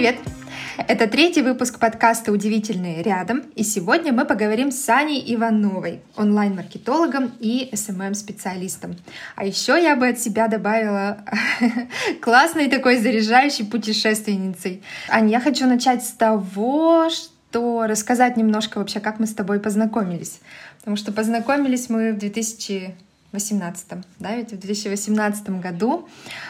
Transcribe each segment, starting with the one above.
Привет! Это третий выпуск подкаста «Удивительные рядом», и сегодня мы поговорим с Аней Ивановой, онлайн-маркетологом и SMM-специалистом. А еще я бы от себя добавила классной такой заряжающей путешественницей. Аня, я хочу начать с того, что рассказать немножко вообще, как мы с тобой познакомились. Потому что познакомились мы в 2000 2018, да, ведь в 2018 году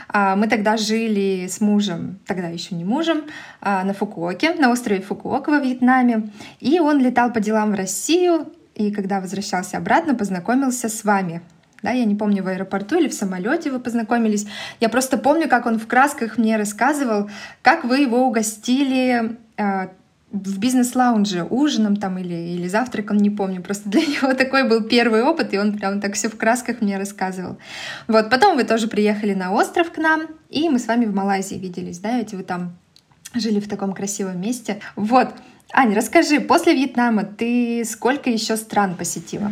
а, мы тогда жили с мужем, тогда еще не мужем, а, на Фукуоке, на острове Фукуока во Вьетнаме, и он летал по делам в Россию, и когда возвращался обратно, познакомился с вами. Да, я не помню, в аэропорту или в самолете вы познакомились. Я просто помню, как он в красках мне рассказывал, как вы его угостили а, в бизнес-лаунже ужином там или, или завтраком, не помню. Просто для него такой был первый опыт, и он прям так все в красках мне рассказывал. Вот, потом вы тоже приехали на остров к нам, и мы с вами в Малайзии виделись, да, ведь вы там жили в таком красивом месте. Вот, Аня, расскажи, после Вьетнама ты сколько еще стран посетила?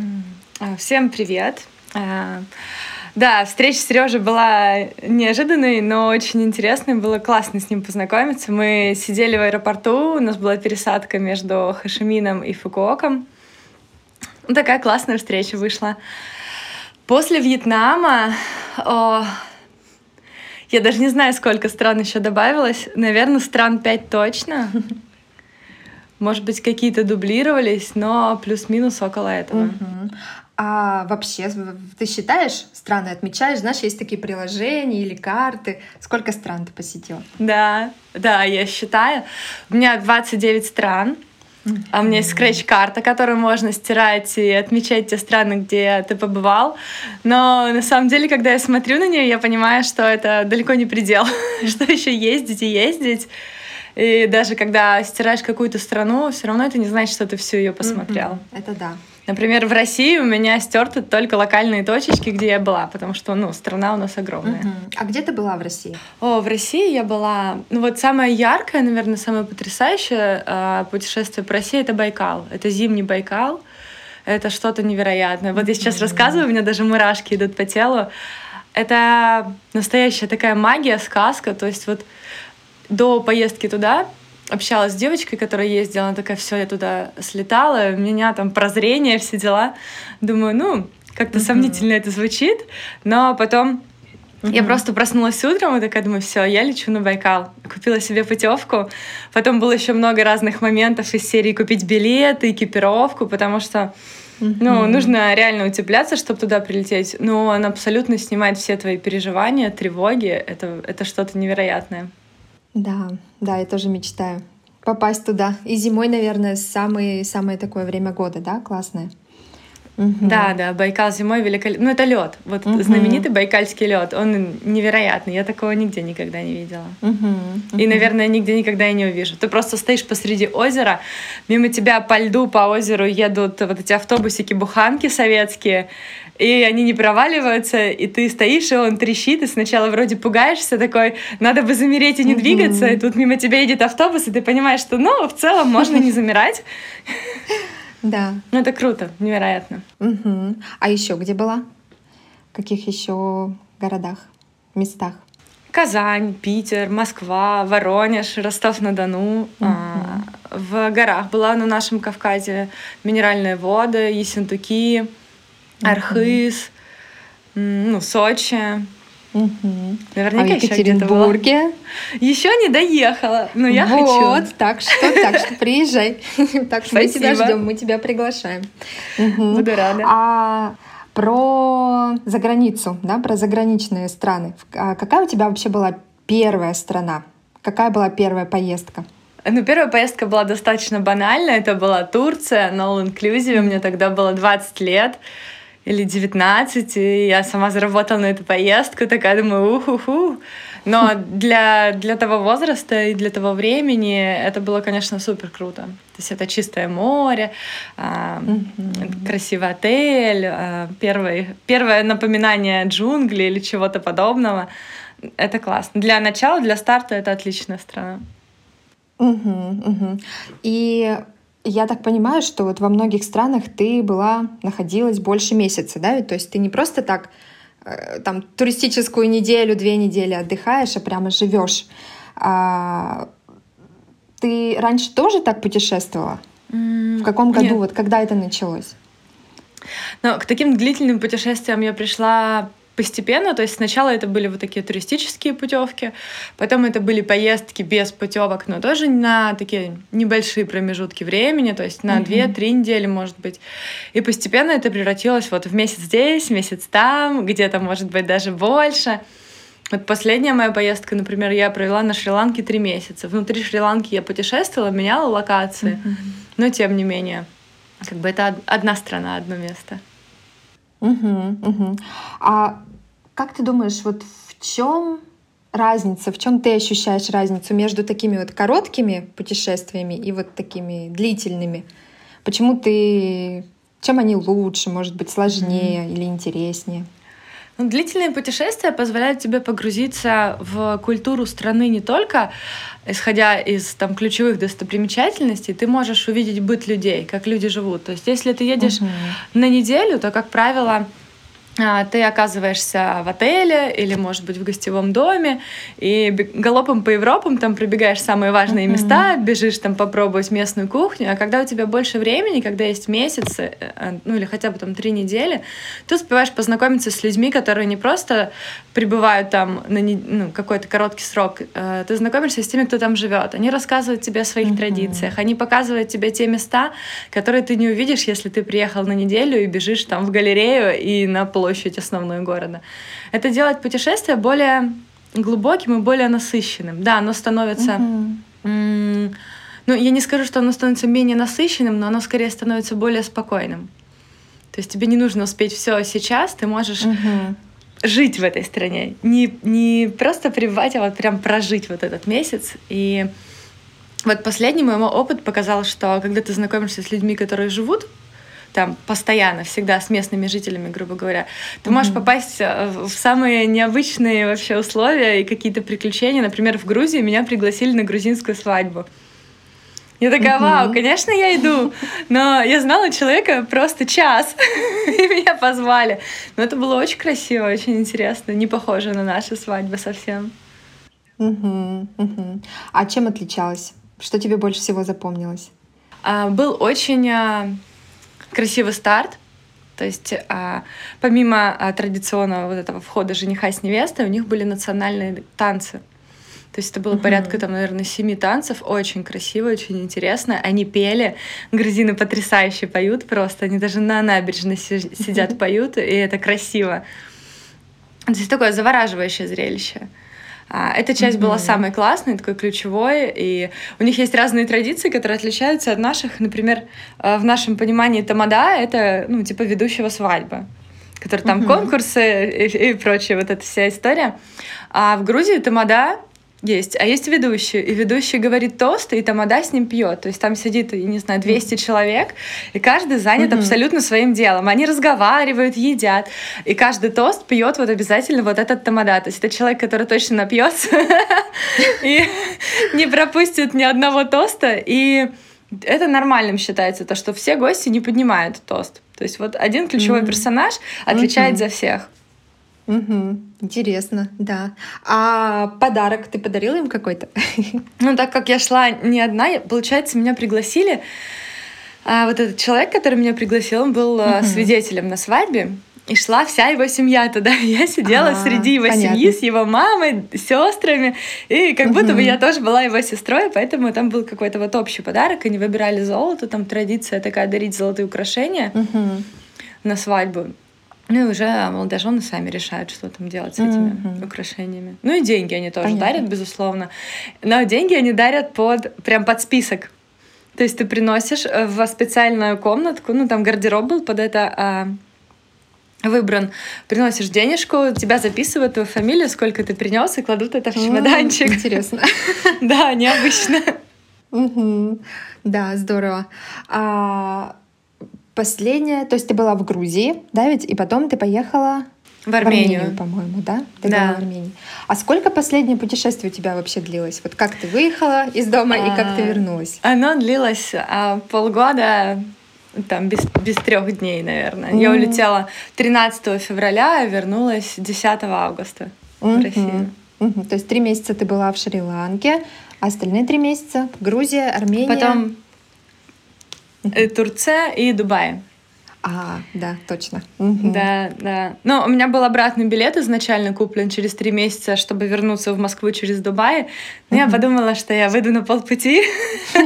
Всем привет! Да, встреча с Сережей была неожиданной, но очень интересной. Было классно с ним познакомиться. Мы сидели в аэропорту, у нас была пересадка между Хашимином и Фукуоком. Ну, такая классная встреча вышла. После Вьетнама о, я даже не знаю, сколько стран еще добавилось. Наверное, стран пять точно. Может быть, какие-то дублировались, но плюс-минус около этого. Угу. А вообще, ты считаешь страны, отмечаешь, знаешь, есть такие приложения или карты. Сколько стран ты посетила? Да, да, я считаю. У меня 29 стран. А у меня есть скретч-карта, которую можно стирать и отмечать те страны, где ты побывал. Но на самом деле, когда я смотрю на нее, я понимаю, что это далеко не предел, что еще ездить и ездить. И даже когда стираешь какую-то страну, все равно это не значит, что ты всю ее посмотрел. Это да. Например, в России у меня стерты только локальные точечки, где я была, потому что, ну, страна у нас огромная. Uh-huh. А где ты была в России? О, в России я была... Ну, вот самое яркое, наверное, самое потрясающее э, путешествие по России — это Байкал. Это зимний Байкал. Это что-то невероятное. Вот я сейчас uh-huh. рассказываю, у меня даже мурашки идут по телу. Это настоящая такая магия, сказка. То есть вот до поездки туда общалась с девочкой, которая ездила, она такая, все, я туда слетала, у меня там прозрение, все дела. Думаю, ну, как-то mm-hmm. сомнительно это звучит, но потом Mm-hmm. Я просто проснулась утром и такая думаю, все, я лечу на Байкал. Купила себе путевку. Потом было еще много разных моментов из серии купить билеты, экипировку, потому что mm-hmm. ну, нужно реально утепляться, чтобы туда прилететь. Но он абсолютно снимает все твои переживания, тревоги. Это, это что-то невероятное. Да, да, я тоже мечтаю попасть туда. И зимой, наверное, самое, самое такое время года, да, классное. Угу. Да, да, Байкал зимой великолепный. Ну, это лед. Вот угу. знаменитый байкальский лед. Он невероятный. Я такого нигде никогда не видела. Угу. Угу. И, наверное, нигде никогда и не увижу. Ты просто стоишь посреди озера, мимо тебя по льду, по озеру едут вот эти автобусики-буханки советские и они не проваливаются, и ты стоишь, и он трещит, и сначала вроде пугаешься, такой, надо бы замереть и не двигаться, и тут мимо тебя едет автобус, и ты понимаешь, что, ну, в целом можно не замирать. Да. Ну, это круто, невероятно. А еще где была? В каких еще городах, местах? Казань, Питер, Москва, Воронеж, Ростов-на-Дону. А, в горах была на нашем Кавказе минеральные воды, Ессентуки, Архыз, ну, Сочи. Угу. Наверняка а в Екатеринбурге? Еще не доехала, но я вот, хочу. Вот, так что, так что приезжай. Так что мы тебя ждем, мы тебя приглашаем. Буду рада. А про заграницу, да, про заграничные страны. А какая у тебя вообще была первая страна? Какая была первая поездка? Ну, первая поездка была достаточно банальная. Это была Турция, на All Inclusive. Мне тогда было 20 лет или 19, и я сама заработала на эту поездку, такая думаю, уху-ху. Но для, для того возраста и для того времени это было, конечно, супер круто. То есть это чистое море, э, красивый отель, э, первый, первое напоминание джунглей или чего-то подобного. Это классно. Для начала, для старта это отличная страна. Угу, угу. И я так понимаю, что вот во многих странах ты была, находилась больше месяца, да? То есть ты не просто так э, там туристическую неделю, две недели отдыхаешь, а прямо живешь. А, ты раньше тоже так путешествовала? В каком году, Нет. вот когда это началось? Но к таким длительным путешествиям я пришла постепенно, то есть сначала это были вот такие туристические путевки, потом это были поездки без путевок, но тоже на такие небольшие промежутки времени, то есть на Мгм. 2-3 недели, может быть. И постепенно это превратилось вот в месяц здесь, месяц там, где-то, может быть, даже больше. Вот последняя моя поездка, например, я провела на Шри-Ланке три месяца. Внутри Шри-Ланки я путешествовала, меняла локации, но тем не менее, как бы это од- одна страна, одно место. Мгм, мгм. А как ты думаешь, вот в чем разница, в чем ты ощущаешь разницу между такими вот короткими путешествиями и вот такими длительными? Почему ты, чем они лучше, может быть, сложнее или интереснее? Ну, длительные путешествия позволяют тебе погрузиться в культуру страны не только исходя из там ключевых достопримечательностей, ты можешь увидеть быт людей, как люди живут. То есть, если ты едешь Мгм. на неделю, то, как правило, ты оказываешься в отеле или, может быть, в гостевом доме, и галопом по Европам там пробегаешь самые важные Мгм. места, бежишь там попробовать местную кухню, а когда у тебя больше времени, когда есть месяцы, э, ну или хотя бы там три недели, ты успеваешь познакомиться с людьми, которые не просто прибывают там на не- ну, какой-то короткий срок, э, ты знакомишься с теми, кто там живет. Они рассказывают тебе о своих Мгм. традициях, они показывают тебе те места, которые ты не увидишь, если ты приехал на неделю и бежишь там в галерею и на площадь основную города. Это делает путешествие более глубоким и более насыщенным. Да, оно становится... М, Ну, я не скажу, что оно становится менее насыщенным, но оно скорее становится более спокойным. То есть тебе не нужно успеть все сейчас, ты можешь Мгм. жить в этой стране. Не, не просто пребывать, а вот прям прожить вот этот месяц. И вот последний мой опыт показал, что когда ты знакомишься с людьми, которые живут там постоянно, всегда с местными жителями, грубо говоря, ты можешь Мгм. попасть э, в самые необычные вообще условия и какие-то приключения. Например, в Грузии меня пригласили на грузинскую свадьбу. Я такая, вау, конечно, я иду. Но я знала человека просто час, и меня позвали. Но это было очень красиво, очень интересно. Не похоже на наши свадьбы совсем. А чем отличалась? Что тебе больше всего запомнилось? А, Был очень а, красивый старт. То есть а, помимо а, традиционного вот этого входа жениха с невестой, у них были национальные танцы. То есть это было порядка, там, наверное, семи танцев. Очень красиво, очень интересно. Они пели. Грузины потрясающе поют просто. Они даже на набережной си- сидят, поют, и это красиво. То есть такое завораживающее зрелище. А, Эта часть была самой классной, такой ключевой, и у них есть разные традиции, которые отличаются от наших. Например, э, в нашем понимании тамада — это, ну, типа ведущего свадьбы, который там конкурсы и, и прочее, вот эта вся история. А в Грузии тамада есть, а есть ведущий. И ведущий говорит тост, и тамада с ним пьет. То есть там сидит, не знаю, 200 человек, и каждый занят Мгм. абсолютно своим делом. Они разговаривают, едят, и каждый тост пьет вот обязательно вот этот тамада. То есть это человек, который точно напьется и не пропустит ни одного тоста. И это нормальным считается, то, что все гости не поднимают тост. То есть вот один ключевой персонаж отвечает за всех. Мгм. Интересно, да. А подарок ты подарила им какой-то? Ну, так как я шла не одна, получается, меня пригласили. А вот этот человек, который меня пригласил, он был Мгм. свидетелем на свадьбе. И шла вся его семья туда. Я сидела А, среди его понятно. семьи с его мамой, сестрами. И как будто бы я тоже была его сестрой, поэтому там был какой-то вот общий подарок. Они выбирали золото, там традиция такая дарить золотые украшения на свадьбу. Ну и уже молодожены сами решают, что там делать с этими Мгм. украшениями. Ну и деньги они тоже Понятно. дарят, безусловно. Но деньги они дарят под прям под список. То есть ты приносишь э, в специальную комнатку, ну там гардероб был под это а, выбран, приносишь денежку, тебя записывают твою фамилию, сколько ты принес, и кладут это в чемоданчик. Интересно. Да, необычно. Да, здорово. А последняя, то есть ты была в Грузии, да, ведь, и потом ты поехала В Армению. в Армению, по-моему, да? Ты Да. была в Армении. А сколько последнее путешествие у тебя вообще длилось? Вот как ты выехала из дома и как ты А, вернулась? Оно длилось а, полгода, там, без, без трех дней, наверное. Я М. улетела 13 февраля, а вернулась 10 августа в Мгм. Россию. Мгм. То есть три месяца ты была в Шри-Ланке, А остальные три месяца Грузия, Армения. Потом Турция и Дубай. А, да, точно. Да, да. Но у меня был обратный билет изначально куплен через три месяца, чтобы вернуться в Москву через Дубай. Но я подумала, что я выйду на полпути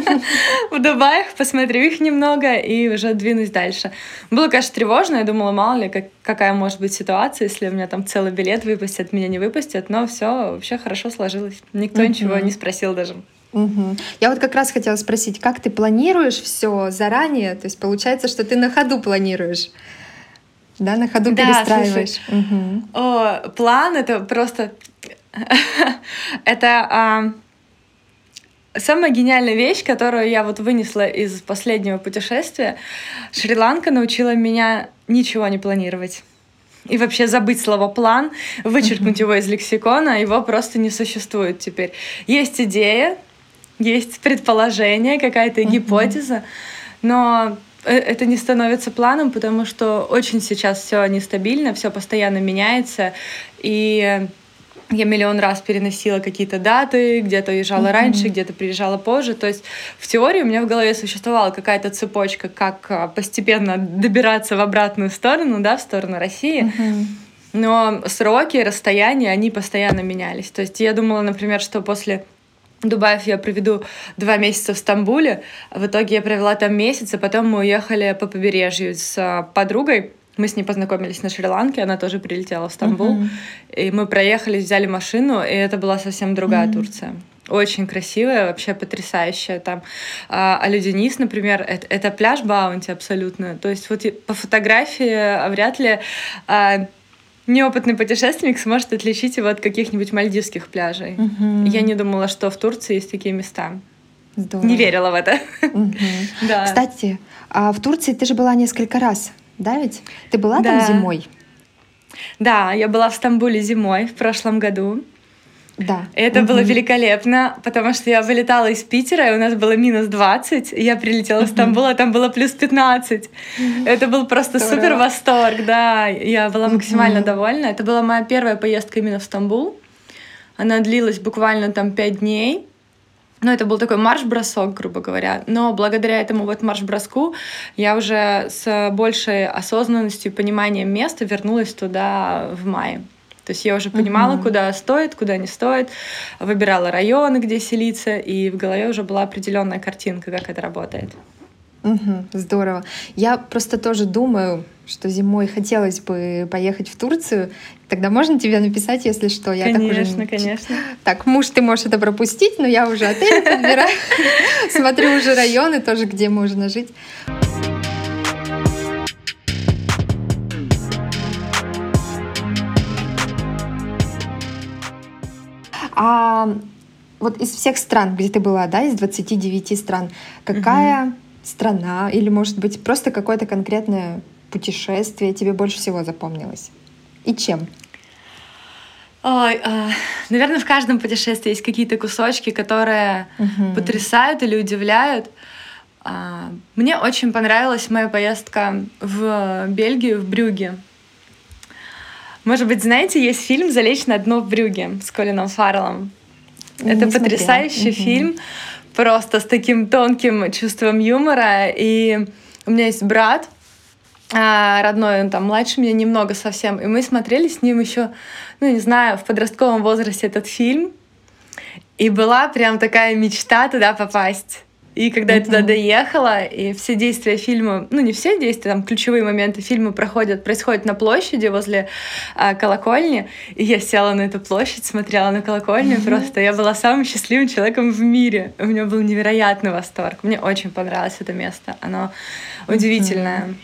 в Дубаях, посмотрю их немного и уже двинусь дальше. Было, конечно, тревожно. Я думала, мало ли, как, какая может быть ситуация, если у меня там целый билет выпустят, меня не выпустят. Но все вообще хорошо сложилось. Никто ничего не спросил даже. Угу. Я вот как раз хотела спросить, как ты планируешь все заранее? То есть получается, что ты на ходу планируешь? Да, на ходу да, перестраиваешь. Слушай, угу. О, план это просто это а, самая гениальная вещь, которую я вот вынесла из последнего путешествия. Шри-Ланка научила меня ничего не планировать и вообще забыть слово план, вычеркнуть его из лексикона, его просто не существует теперь. Есть идея, есть предположение, какая-то uh-huh. гипотеза, но э, это не становится планом, потому что очень сейчас все нестабильно, все постоянно меняется, и я миллион раз переносила какие-то даты, где-то уезжала mm-hmm. раньше, где-то приезжала позже. То есть в теории у меня в голове существовала какая-то цепочка, как а, постепенно добираться в обратную сторону, да, в сторону России. Mm-hmm. Но сроки, расстояния, они постоянно менялись. То есть я думала, например, что после Дубаев я проведу два месяца в Стамбуле. В итоге я провела там месяц, а потом мы уехали по побережью с а, подругой. Мы с ней познакомились на Шри-Ланке, она тоже прилетела в Стамбул. Uh-huh. И мы проехали, взяли машину, и это была совсем другая uh-huh. Турция. Очень красивая, вообще потрясающая. Там а, Алюденис, например, это, это пляж Баунти абсолютно. То есть вот по фотографии а, вряд ли а, неопытный путешественник сможет отличить его от каких-нибудь мальдивских пляжей. Угу. Я не думала, что в Турции есть такие места. Здорово. Не верила в это. Угу. да. Кстати, а в Турции ты же была несколько раз, да ведь? Ты была да. там зимой? Да, я была в Стамбуле зимой в прошлом году. Да. Это угу. было великолепно, потому что я вылетала из Питера, и у нас было минус 20, и я прилетела угу. в Стамбул, а там было плюс 15. Угу. Это был просто Здорово. супер восторг, да. Я была максимально угу. довольна. Это была моя первая поездка именно в Стамбул. Она длилась буквально там 5 дней. Ну, это был такой марш-бросок, грубо говоря. Но благодаря этому вот марш-броску я уже с большей осознанностью и пониманием места вернулась туда в мае. То есть я уже понимала, uh-huh. куда стоит, куда не стоит, выбирала районы, где селиться, и в голове уже была определенная картинка, как это работает. Угу, здорово. Я просто тоже думаю, что зимой хотелось бы поехать в Турцию. Тогда можно тебе написать, если что. Я конечно, так уже... конечно. Так, муж, ты можешь это пропустить, но я уже отель подбираю. Смотрю уже районы тоже, где можно жить. А вот из всех стран, где ты была, да, из 29 стран, какая угу. страна или, может быть, просто какое-то конкретное путешествие тебе больше всего запомнилось? И чем? Ой, э, наверное, в каждом путешествии есть какие-то кусочки, которые угу. потрясают или удивляют. Э, мне очень понравилась моя поездка в Бельгию, в Брюге. Может быть, знаете, есть фильм «Залечь на дно в Брюге» с Колином Фарреллом. Это потрясающий угу. фильм, просто с таким тонким чувством юмора. И у меня есть брат, а, родной, он там младше меня немного совсем, и мы смотрели с ним еще, ну, не знаю, в подростковом возрасте этот фильм, и была прям такая мечта туда попасть. И когда mm-hmm. я туда доехала, и все действия фильма, ну не все действия, там ключевые моменты фильма проходят, происходят на площади возле а, колокольни, и я села на эту площадь, смотрела на колокольню, mm-hmm. просто я была самым счастливым человеком в мире. У меня был невероятный восторг. Мне очень понравилось это место, оно mm-hmm. удивительное.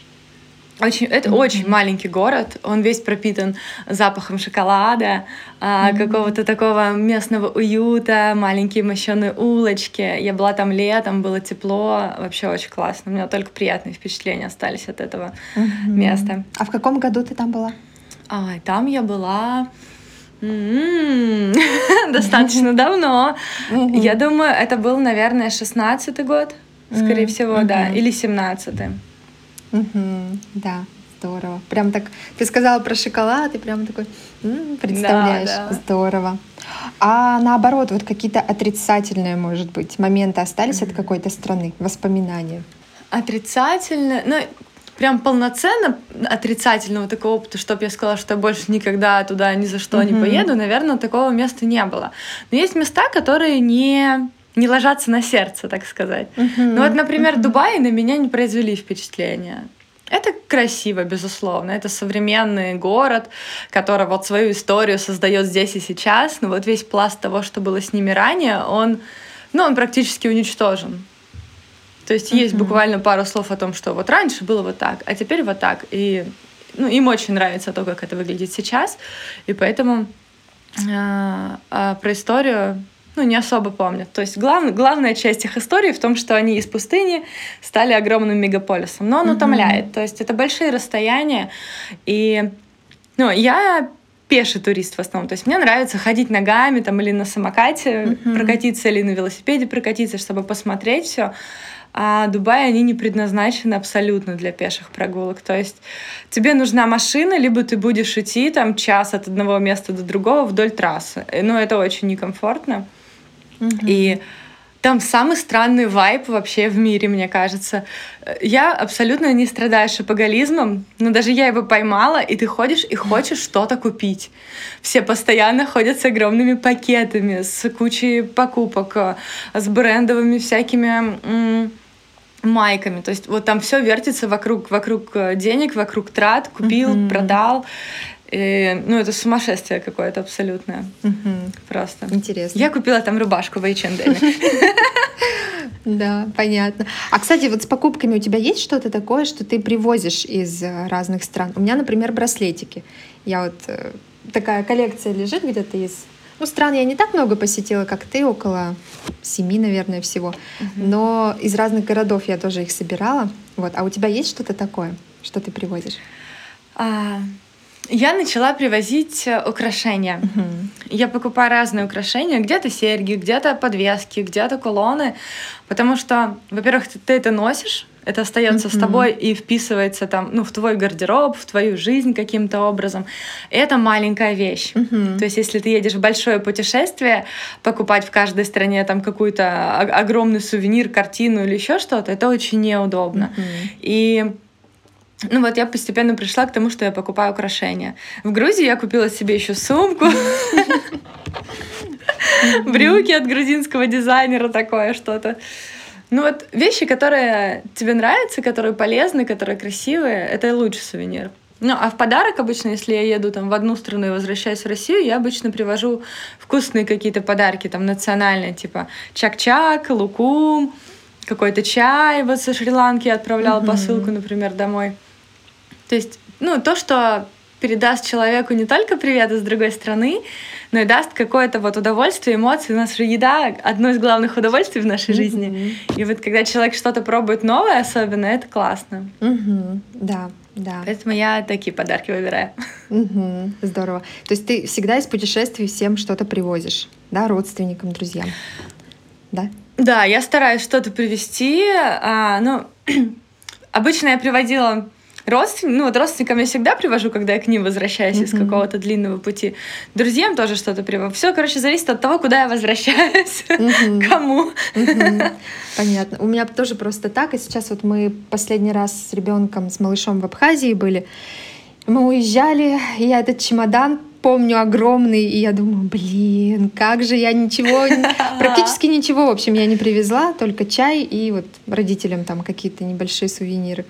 Очень, это mm-hmm. очень маленький город, он весь пропитан запахом шоколада, mm-hmm. какого-то такого местного уюта, маленькие мощеные улочки. Я была там летом, было тепло, вообще очень классно. У меня только приятные впечатления остались от этого mm-hmm. места. А в каком году ты там была? А, там я была м-м, достаточно давно. Я думаю, это был, наверное, шестнадцатый год, скорее всего, да, или семнадцатый. Угу, да, Здорово. Прям так, ты сказала про шоколад, и прям такой м-м, представляешь. Да, да. Здорово. А наоборот, вот какие-то отрицательные, может быть, моменты остались mm-hmm. от какой-то страны, воспоминания? Отрицательные, ну, прям полноценно отрицательного такого опыта, чтобы я сказала, что я больше никогда туда ни за что mm-hmm. не поеду, наверное, такого места не было. Но есть места, которые не не ложатся на сердце, так сказать. Uh-huh, ну вот, например, uh-huh. Дубай на меня не произвели впечатления. Это красиво, безусловно. Это современный город, который вот свою историю создает здесь и сейчас. Но вот весь пласт того, что было с ними ранее, он, ну, он практически уничтожен. То есть mm-hmm. есть буквально пару слов о том, что вот раньше было вот так, а теперь вот так. И ну, им очень нравится то, как это выглядит сейчас. И поэтому э, э, про историю ну, не особо помнят. То есть глав, главная часть их истории в том, что они из пустыни стали огромным мегаполисом. Но он mm-hmm. утомляет. То есть это большие расстояния. И ну, я пеший турист в основном. То есть мне нравится ходить ногами там, или на самокате mm-hmm. прокатиться, или на велосипеде прокатиться, чтобы посмотреть все а Дубай, они не предназначены абсолютно для пеших прогулок. То есть тебе нужна машина, либо ты будешь идти там час от одного места до другого вдоль трассы. Ну, это очень некомфортно. И там самый странный вайп вообще в мире, мне кажется. Я абсолютно не страдаю шопоголизмом, но даже я его поймала, и ты ходишь и хочешь что-то купить. Все постоянно ходят с огромными пакетами, с кучей покупок, с брендовыми всякими майками. То есть вот там все вертится вокруг, вокруг э, денег, вокруг трат, купил, mm-hmm. продал. И, ну, это сумасшествие какое-то абсолютное. Угу. Просто. Интересно. Я купила там рубашку в H&M. Да, понятно. А, кстати, вот с покупками у тебя есть что-то такое, что ты привозишь из э, разных стран? У меня, например, браслетики. Я вот... Э, такая коллекция лежит где-то из ну, стран я не так много посетила, как ты, около семи, наверное, всего. Но из разных городов я тоже их собирала. Вот. А у тебя есть что-то такое, что ты привозишь? А, я начала привозить э, украшения. Угу. Я покупаю разные украшения, где-то серьги, где-то подвески, где-то колонны, потому что, во-первых, ты, ты это носишь, это остается mm-hmm. с тобой и вписывается там, ну, в твой гардероб, в твою жизнь каким-то образом. это маленькая вещь. Mm-hmm. То есть, если ты едешь в большое путешествие, покупать в каждой стране там какой-то огромный сувенир, картину или еще что-то, это очень неудобно. Mm-hmm. И ну вот я постепенно пришла к тому, что я покупаю украшения. В Грузии я купила себе еще сумку, брюки от грузинского дизайнера, такое что-то. Ну вот вещи, которые тебе нравятся, которые полезны, которые красивые, это лучший сувенир. Ну, а в подарок обычно, если я еду там в одну страну и возвращаюсь в Россию, я обычно привожу вкусные какие-то подарки, там, национальные, типа чак-чак, лукум, какой-то чай вот со Шри-Ланки отправлял mm-hmm. посылку, например, домой. То есть, ну, то, что передаст человеку не только привет из другой страны, но и даст какое-то вот удовольствие, эмоции. У нас же еда — одно из главных удовольствий в нашей mm-hmm. жизни. И вот когда человек что-то пробует новое особенно, это классно. Mm-hmm. Да, да. Поэтому я такие подарки выбираю. Угу, здорово. То есть ты всегда из путешествий всем что-то привозишь, да, родственникам, друзьям, да? Да, я стараюсь что-то привезти. А, ну, обычно я приводила Родственникам, ну вот родственникам я всегда привожу, когда я к ним возвращаюсь mm-hmm. из какого-то длинного пути. Друзьям тоже что-то привожу. Все, короче, зависит от того, куда я возвращаюсь, mm-hmm. кому. Mm-hmm. Понятно. У меня тоже просто так. И сейчас вот мы последний раз с ребенком, с малышом в Абхазии были. Мы уезжали, и я этот чемодан помню огромный, и я думаю, блин, как же я ничего, практически ничего, в общем, я не привезла, только чай и вот родителям там какие-то небольшие сувениры.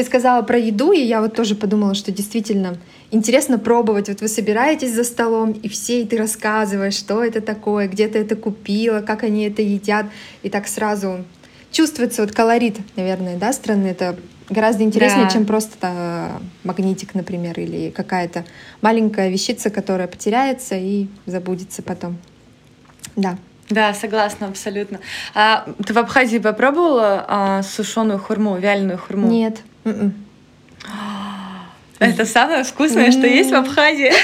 Ты сказала про еду, и я вот тоже подумала, что действительно интересно пробовать. Вот вы собираетесь за столом, и все, и ты рассказываешь, что это такое, где ты это купила, как они это едят. И так сразу чувствуется вот колорит, наверное, да, страны. Это гораздо интереснее, да. чем просто э, магнитик, например, или какая-то маленькая вещица, которая потеряется и забудется потом. Да. Да, согласна абсолютно. А ты в Абхазии попробовала а, сушеную хурму, вяленую хурму? Нет. М-м. Это самое вкусное, что есть в Абхазии.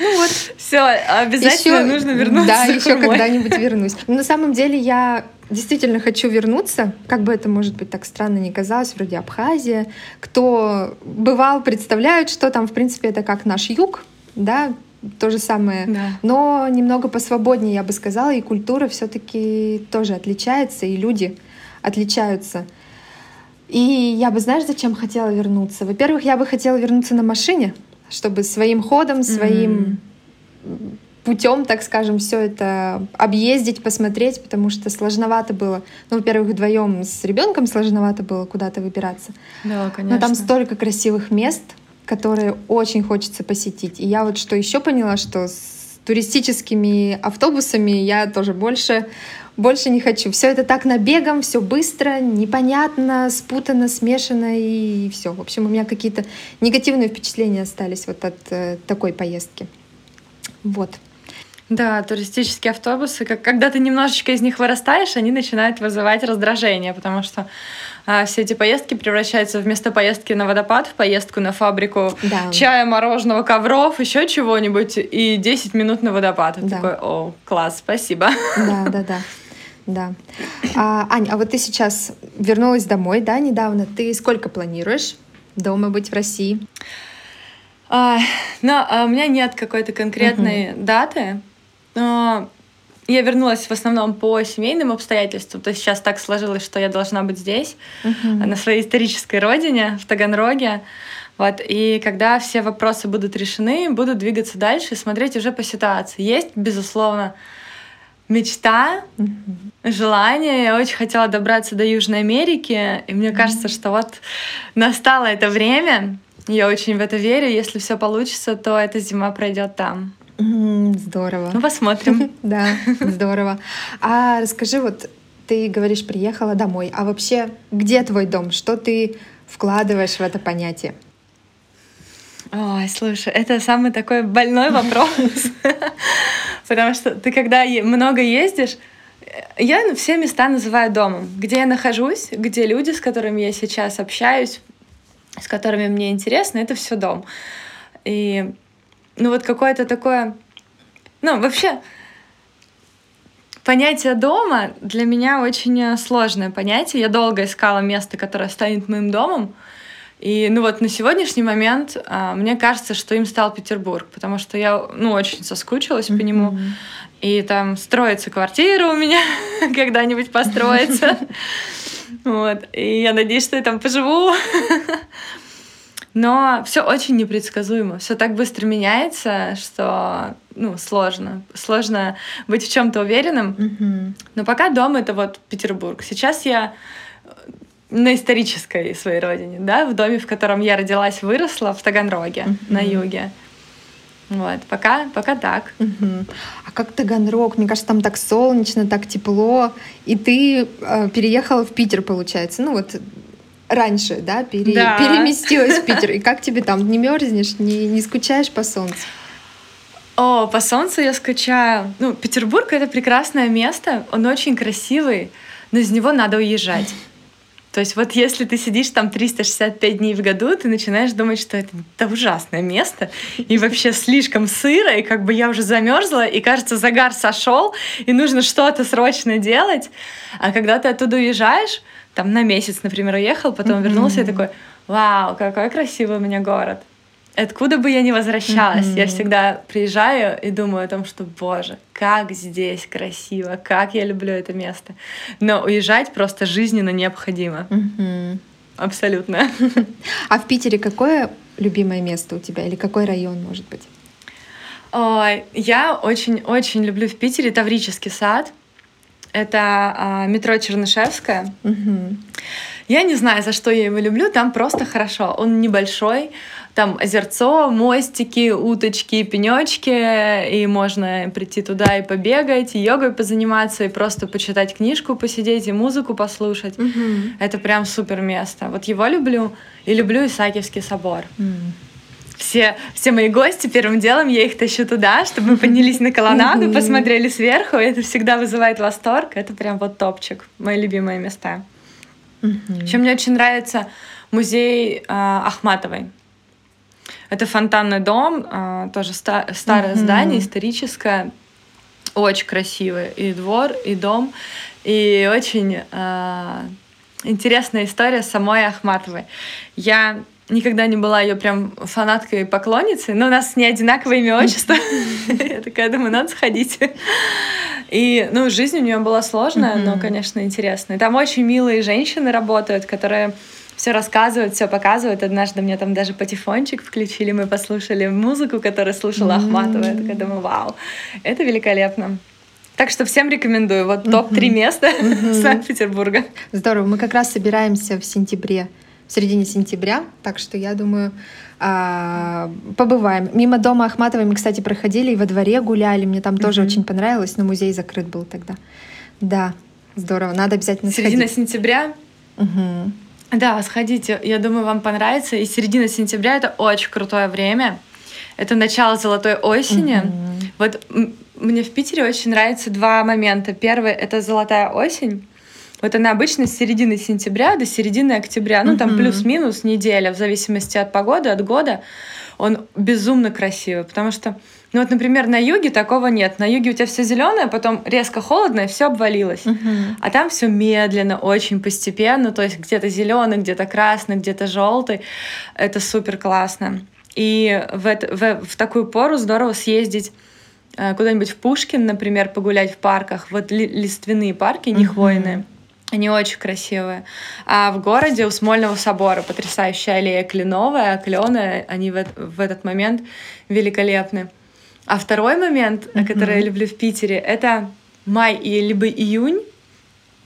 Ну вот. Все, обязательно нужно вернуться. Да, еще когда-нибудь вернусь. На самом деле я действительно хочу вернуться, как бы это, может быть, так странно не казалось, вроде Абхазия. Кто бывал, представляют, что там, в принципе, это как наш юг, да, то же самое, да. но немного посвободнее, я бы сказала, и культура все-таки тоже отличается, и люди отличаются. И я бы, знаешь, зачем хотела вернуться? Во-первых, я бы хотела вернуться на машине, чтобы своим ходом, своим mm-hmm. путем, так скажем, все это объездить, посмотреть, потому что сложновато было. Ну, во-первых, вдвоем с ребенком сложновато было куда-то выбираться. Да, конечно. Но там столько красивых мест, которые очень хочется посетить. И я вот что еще поняла, что с туристическими автобусами я тоже больше больше не хочу. Все это так набегом, все быстро, непонятно, спутано, смешано и все. В общем, у меня какие-то негативные впечатления остались вот от э, такой поездки. Вот. Да, туристические автобусы, как, когда ты немножечко из них вырастаешь, они начинают вызывать раздражение, потому что а, все эти поездки превращаются вместо поездки на водопад в поездку на фабрику да. чая, мороженого, ковров, еще чего-нибудь, и 10 минут на водопад. Да. такой, о, класс, спасибо. Да, да, да. Да. А, Ань, а вот ты сейчас вернулась домой, да, недавно. Ты сколько планируешь дома быть в России? А, ну, а у меня нет какой-то конкретной uh-huh. даты, но я вернулась в основном по семейным обстоятельствам. То есть сейчас так сложилось, что я должна быть здесь, uh-huh. на своей исторической родине, в Таганроге. Вот, и когда все вопросы будут решены, буду двигаться дальше и смотреть уже по ситуации. Есть, безусловно, мечта, mm-hmm. желание. Я очень хотела добраться до Южной Америки, и мне mm-hmm. кажется, что вот настало это время. Я очень в это верю. Если все получится, то эта зима пройдет там. Здорово. Ну, посмотрим. Да, здорово. А расскажи, вот ты говоришь, приехала домой, а вообще где твой дом? Что ты вкладываешь в это понятие? Ой, слушай, это самый такой больной вопрос. Потому что ты когда много ездишь, я все места называю домом. Где я нахожусь, где люди, с которыми я сейчас общаюсь, с которыми мне интересно, это все дом. И ну вот какое-то такое... Ну, вообще, понятие дома для меня очень сложное понятие. Я долго искала место, которое станет моим домом. И ну вот на сегодняшний момент а, мне кажется, что им стал Петербург, потому что я ну очень соскучилась mm-hmm. по нему. И там строится квартира у меня, когда-нибудь построится. Вот. И я надеюсь, что я там поживу. Но все очень непредсказуемо, все так быстро меняется, что ну, сложно. Сложно быть в чем-то уверенным. Mm-hmm. Но пока дом это вот Петербург. Сейчас я на исторической своей родине, да, в доме, в котором я родилась, выросла, в Таганроге, mm-hmm. на юге. Вот, пока, пока так. Угу. А как Таганрог? Мне кажется, там так солнечно, так тепло. И ты э, переехала в Питер, получается. Ну вот раньше, да, пере... да, переместилась в Питер. И как тебе там? Не мерзнешь, не, не скучаешь по солнцу? О, по солнцу я скучаю. Ну, Петербург — это прекрасное место, он очень красивый, но из него надо уезжать. То есть вот если ты сидишь там 365 дней в году, ты начинаешь думать, что это, это ужасное место, и вообще слишком сыро, и как бы я уже замерзла, и кажется, загар сошел, и нужно что-то срочно делать. А когда ты оттуда уезжаешь, там на месяц, например, уехал, потом вернулся и такой, вау, какой красивый у меня город откуда бы я ни возвращалась, mm-hmm. я всегда приезжаю и думаю о том, что, боже, как здесь красиво, как я люблю это место. Но уезжать просто жизненно необходимо. Mm-hmm. Абсолютно. А в Питере какое любимое место у тебя или какой район, может быть? Ой, я очень-очень люблю в Питере Таврический сад. Это а, метро Чернышевская. Угу. Я не знаю, за что я его люблю, там просто хорошо. Он небольшой, там озерцо, мостики, уточки, пенечки, и можно прийти туда и побегать, и йогой позаниматься, и просто почитать книжку, посидеть, и музыку послушать. Угу. Это прям супер место. Вот его люблю, и люблю Исаакиевский собор. Угу все, все мои гости, первым делом я их тащу туда, чтобы мы поднялись на колоннаду, посмотрели сверху. Это всегда вызывает восторг. Это прям вот топчик. Мои любимые места. Еще мне очень нравится музей э, Ахматовой. Это фонтанный дом, а, тоже ста- старое mm-hmm. здание, историческое, очень красивое. И двор, и дом, и очень э, интересная история самой Ахматовой. Я никогда не была ее прям фанаткой и поклонницей, но у нас не одинаковое имя отчество. Я такая думаю, надо сходить. И, ну, жизнь у нее была сложная, но, конечно, интересная. Там очень милые женщины работают, которые все рассказывают, все показывают. Однажды мне там даже патефончик включили, мы послушали музыку, которую слушала Ахматова. Я такая думаю, вау, это великолепно. Так что всем рекомендую. Вот топ-3 места Санкт-Петербурга. Здорово. Мы как раз собираемся в сентябре в середине сентября, так что я думаю, а, побываем. Мимо дома Ахматовой мы, кстати, проходили и во дворе гуляли, мне там тоже очень понравилось, но музей закрыт был тогда. Да, здорово, надо обязательно Середина сходить. сентября? Угу. Да, сходите, я думаю, вам понравится. И середина сентября — это очень крутое время. Это начало золотой осени. Угу. Вот мне в Питере очень нравятся два момента. Первый — это золотая осень, вот она обычно с середины сентября до середины октября, ну там плюс-минус неделя, в зависимости от погоды, от года, он безумно красивый, потому что, ну вот, например, на юге такого нет. На юге у тебя все зеленое, потом резко холодно, и все обвалилось. А там все медленно, очень постепенно, то есть где-то зеленый, где-то красный, где-то желтый. Это супер классно. И в, это, в, в такую пору здорово съездить э, куда-нибудь в Пушкин, например, погулять в парках, вот ли, лиственные парки, не хвойные. Они очень красивые. А в городе у Смольного собора потрясающая аллея кленовая, клены, они в, в этот момент великолепны. А второй момент, mm-hmm. который я люблю в Питере, это май и либо июнь,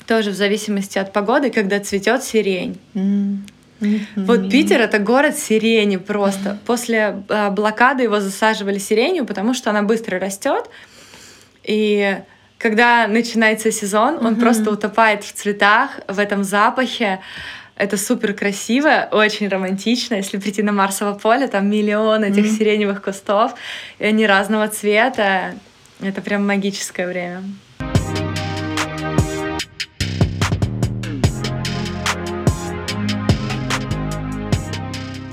тоже в зависимости от погоды, когда цветет сирень. Mm-hmm. Вот Питер это город сирени просто. Mm-hmm. После э, блокады его засаживали сиренью, потому что она быстро растет. И когда начинается сезон, он mm-hmm. просто утопает в цветах, в этом запахе. Это супер красиво, очень романтично. Если прийти на Марсово поле, там миллион этих mm-hmm. сиреневых кустов, и они разного цвета. Это прям магическое время.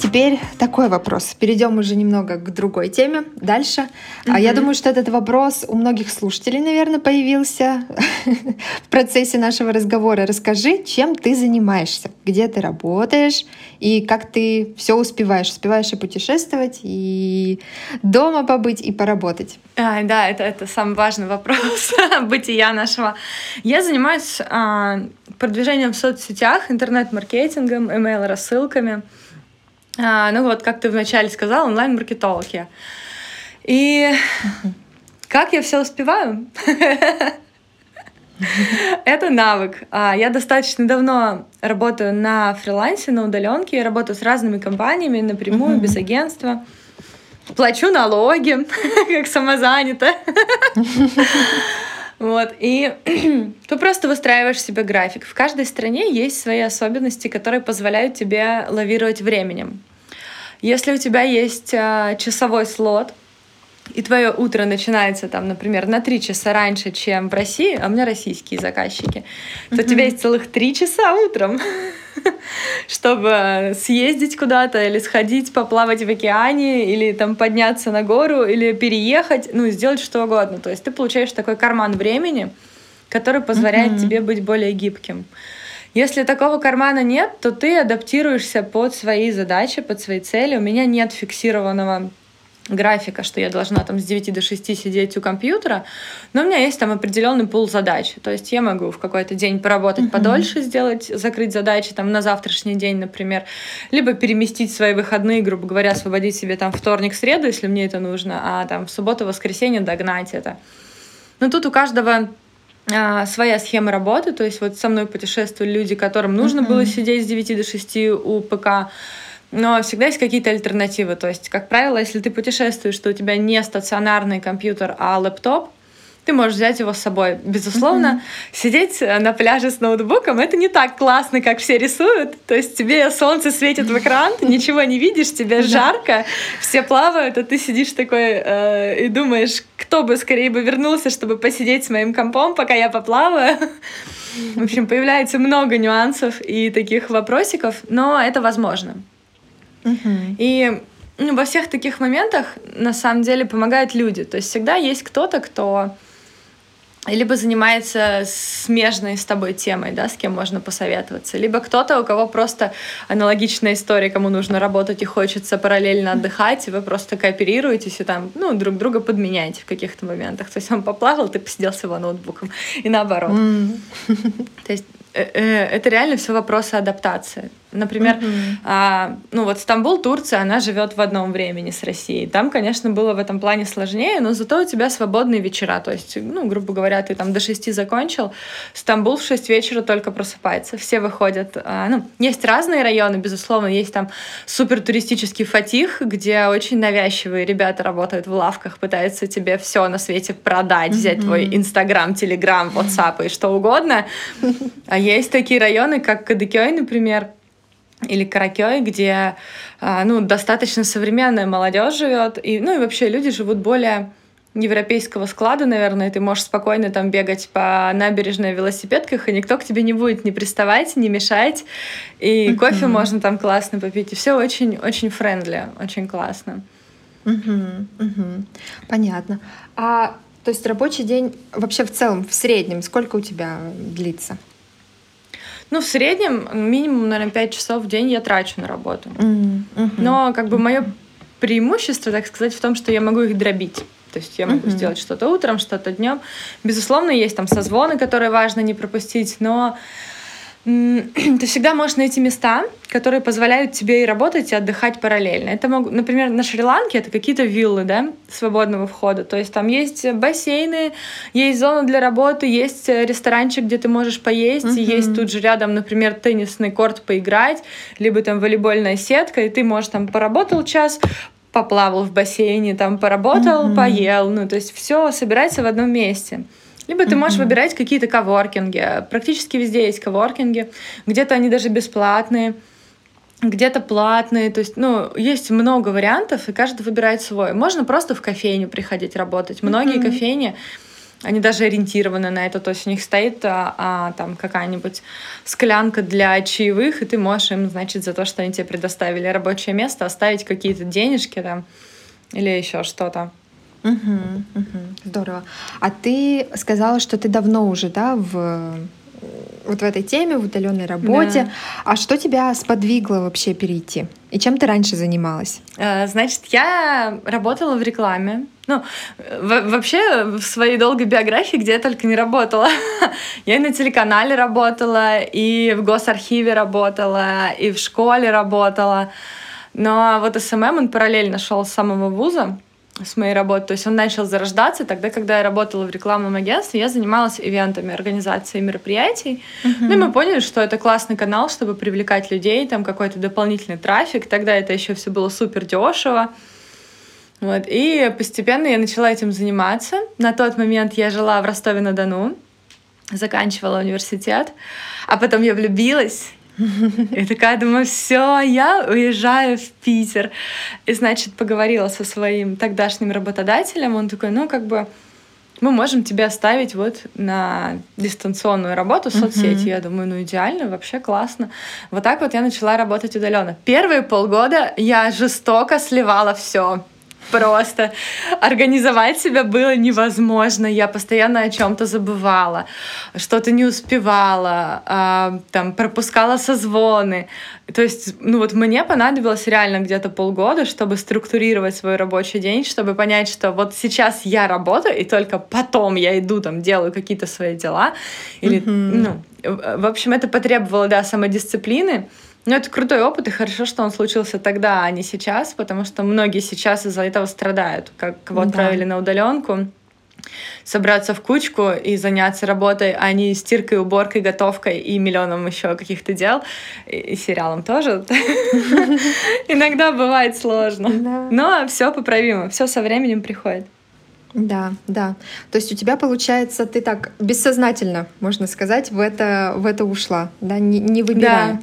Теперь такой вопрос. Перейдем уже немного к другой теме. Дальше. Угу. Я думаю, что этот вопрос у многих слушателей, наверное, появился в процессе нашего разговора. Расскажи, чем ты занимаешься, где ты работаешь и как ты все успеваешь. Успеваешь и путешествовать, и дома побыть, и поработать. А, да, это, это самый важный вопрос бытия нашего. Я занимаюсь а, продвижением в соцсетях, интернет-маркетингом, email-рассылками. А, ну вот, как ты вначале сказала, онлайн-маркетолог я. И как я все успеваю? Это навык. А, я достаточно давно работаю на фрилансе, на удаленке. Я работаю с разными компаниями напрямую, без агентства. Плачу налоги, как самозанята. Вот, и ты просто выстраиваешь себе график. В каждой стране есть свои особенности, которые позволяют тебе лавировать временем. Если у тебя есть а, часовой слот, и твое утро начинается там, например, на три часа раньше, чем в России, а у меня российские заказчики, то mm-hmm. у тебя есть целых три часа утром, чтобы съездить куда-то или сходить поплавать в океане или там подняться на гору или переехать, ну сделать что угодно. То есть ты получаешь такой карман времени, который позволяет mm-hmm. тебе быть более гибким. Если такого кармана нет, то ты адаптируешься под свои задачи, под свои цели. У меня нет фиксированного графика, что я должна там с 9 до 6 сидеть у компьютера, но у меня есть там определенный пул задач. То есть я могу в какой-то день поработать uh-huh. подольше, сделать, закрыть задачи там на завтрашний день, например, либо переместить свои выходные, грубо говоря, освободить себе там вторник, среду, если мне это нужно, а там в субботу, воскресенье догнать это. Но тут у каждого а, своя схема работы, то есть вот со мной путешествовали люди, которым нужно mm-hmm. было сидеть с 9 до 6 у ПК, но всегда есть какие-то альтернативы. То есть, как правило, если ты путешествуешь, что у тебя не стационарный компьютер, а лэптоп, ты можешь взять его с собой. Безусловно, mm-hmm. сидеть на пляже с ноутбуком это не так классно, как все рисуют. То есть тебе солнце светит в экран, ты ничего не видишь, тебе жарко, все плавают, а ты сидишь такой э, и думаешь, кто бы скорее бы вернулся, чтобы посидеть с моим компом, пока я поплаваю. В общем, появляется много нюансов и таких вопросиков, но это возможно. И ну, во всех таких моментах на самом деле помогают люди. То есть всегда есть кто-то, кто либо занимается смежной с тобой темой, да, с кем можно посоветоваться, либо кто-то, у кого просто аналогичная история, кому нужно работать и хочется параллельно отдыхать, и вы просто кооперируетесь и там, ну, друг друга подменяете в каких-то моментах. То есть он поплавал, ты посидел с его ноутбуком, и наоборот. Mm. То есть э, э, это реально все вопросы адаптации. Например, mm-hmm. а, ну вот Стамбул, Турция, она живет в одном времени с Россией. Там, конечно, было в этом плане сложнее, но зато у тебя свободные вечера. То есть, ну, грубо говоря, ты там до шести закончил, Стамбул в шесть вечера только просыпается. Все выходят. А, ну, есть разные районы, безусловно. Есть там супер туристический Фатих, где очень навязчивые ребята работают в лавках, пытаются тебе все на свете продать, mm-hmm. взять твой Инстаграм, Телеграм, Ватсап и что угодно. А есть такие районы, как Кадыкёй, например, или Каракей, где а, ну, достаточно современная молодежь живет, и, ну и вообще люди живут более европейского склада, наверное, ты можешь спокойно там бегать по набережной велосипедках, и никто к тебе не будет не приставать, не мешать, и uh-huh. кофе можно там классно попить, и все очень-очень френдли, очень классно. Uh-huh. Uh-huh. Понятно. А то есть рабочий день вообще в целом, в среднем, сколько у тебя длится? Ну, в среднем минимум, наверное, 5 часов в день я трачу на работу. Mm-hmm. Но как бы мое преимущество, так сказать, в том, что я могу их дробить. То есть я могу mm-hmm. сделать что-то утром, что-то днем. Безусловно, есть там созвоны, которые важно не пропустить, но ты всегда можешь найти места, которые позволяют тебе и работать, и отдыхать параллельно. Это, могут, например, на Шри-Ланке это какие-то виллы, да, свободного входа. То есть там есть бассейны, есть зона для работы, есть ресторанчик, где ты можешь поесть, uh-huh. есть тут же рядом, например, теннисный корт поиграть, либо там волейбольная сетка, и ты можешь там поработал час, поплавал в бассейне, там поработал, uh-huh. поел, ну то есть все собирается в одном месте. Либо ты можешь mm-hmm. выбирать какие-то коворкинги. Практически везде есть коворкинги. Где-то они даже бесплатные где-то платные, то есть, ну, есть много вариантов, и каждый выбирает свой. Можно просто в кофейню приходить работать. Многие mm-hmm. кофейни, они даже ориентированы на это, то есть у них стоит а, а, там какая-нибудь склянка для чаевых, и ты можешь им, значит, за то, что они тебе предоставили рабочее место, оставить какие-то денежки там или еще что-то. Угу, угу, здорово. А ты сказала, что ты давно уже, да, в вот в этой теме, в удаленной работе. Да. А что тебя сподвигло вообще перейти? И чем ты раньше занималась? Э, значит, я работала в рекламе. Ну, вообще в своей долгой биографии, где я только не работала. я и на телеканале работала, и в госархиве работала, и в школе работала. Но вот SMM он параллельно шел с самого вуза с моей работы. То есть он начал зарождаться тогда, когда я работала в рекламном агентстве, я занималась ивентами, организацией мероприятий. Uh-huh. Ну и мы поняли, что это классный канал, чтобы привлекать людей, там какой-то дополнительный трафик. Тогда это еще все было супер дешево. Вот. И постепенно я начала этим заниматься. На тот момент я жила в Ростове-на-Дону, заканчивала университет, а потом я влюбилась и такая думаю, все, я уезжаю в Питер. И, значит, поговорила со своим тогдашним работодателем. Он такой, ну, как бы, мы можем тебя оставить вот на дистанционную работу в соцсети. Uh-huh. Я думаю, ну идеально, вообще классно. Вот так вот я начала работать удаленно. Первые полгода я жестоко сливала все просто организовать себя было невозможно. Я постоянно о чем-то забывала, что-то не успевала, э, там пропускала созвоны. То есть, ну вот мне понадобилось реально где-то полгода, чтобы структурировать свой рабочий день, чтобы понять, что вот сейчас я работаю, и только потом я иду там делаю какие-то свои дела. Или, mm-hmm. ну, в общем, это потребовало, да, самодисциплины. Ну, это крутой опыт, и хорошо, что он случился тогда, а не сейчас, потому что многие сейчас из-за этого страдают, как кого да. отправили на удаленку собраться в кучку и заняться работой, а не стиркой, уборкой, готовкой и миллионом еще каких-то дел. И сериалом тоже. Иногда бывает сложно. Но все поправимо, все со временем приходит. Да, да. То есть у тебя получается, ты так бессознательно, можно сказать, в это, в это ушла, да, не, не выбирая. Да.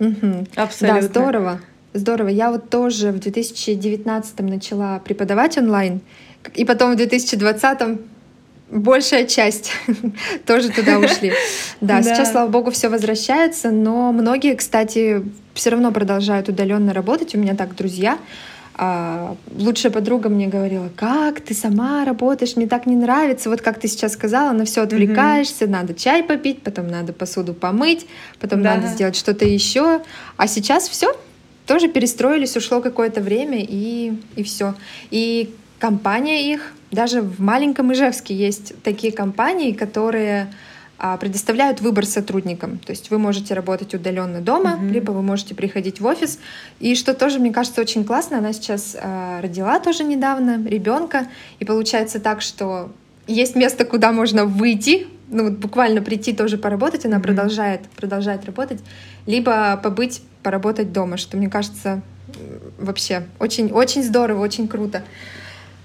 Угу. Абсолютно. Да, здорово. Здорово. Я вот тоже в 2019 начала преподавать онлайн, и потом в 2020 большая часть тоже туда ушли. Да, сейчас, слава богу, все возвращается, но многие, кстати, все равно продолжают удаленно работать. У меня так друзья, А, лучшая подруга мне говорила, как ты сама работаешь, мне так не нравится. Вот как ты сейчас сказала, на все отвлекаешься, mm-hmm. надо чай попить, потом надо посуду помыть, потом да. надо сделать что-то еще. А сейчас все, тоже перестроились, ушло какое-то время и, и все. И компания их, даже в маленьком Ижевске есть такие компании, которые предоставляют выбор сотрудникам. То есть вы можете работать удаленно дома, mm-hmm. либо вы можете приходить в офис. И что тоже, мне кажется, очень классно, она сейчас э, родила тоже недавно ребенка, и получается так, что есть место, куда можно выйти, ну вот буквально прийти тоже поработать, она mm-hmm. продолжает, продолжает работать, либо побыть, поработать дома, что мне кажется вообще очень, очень здорово, очень круто.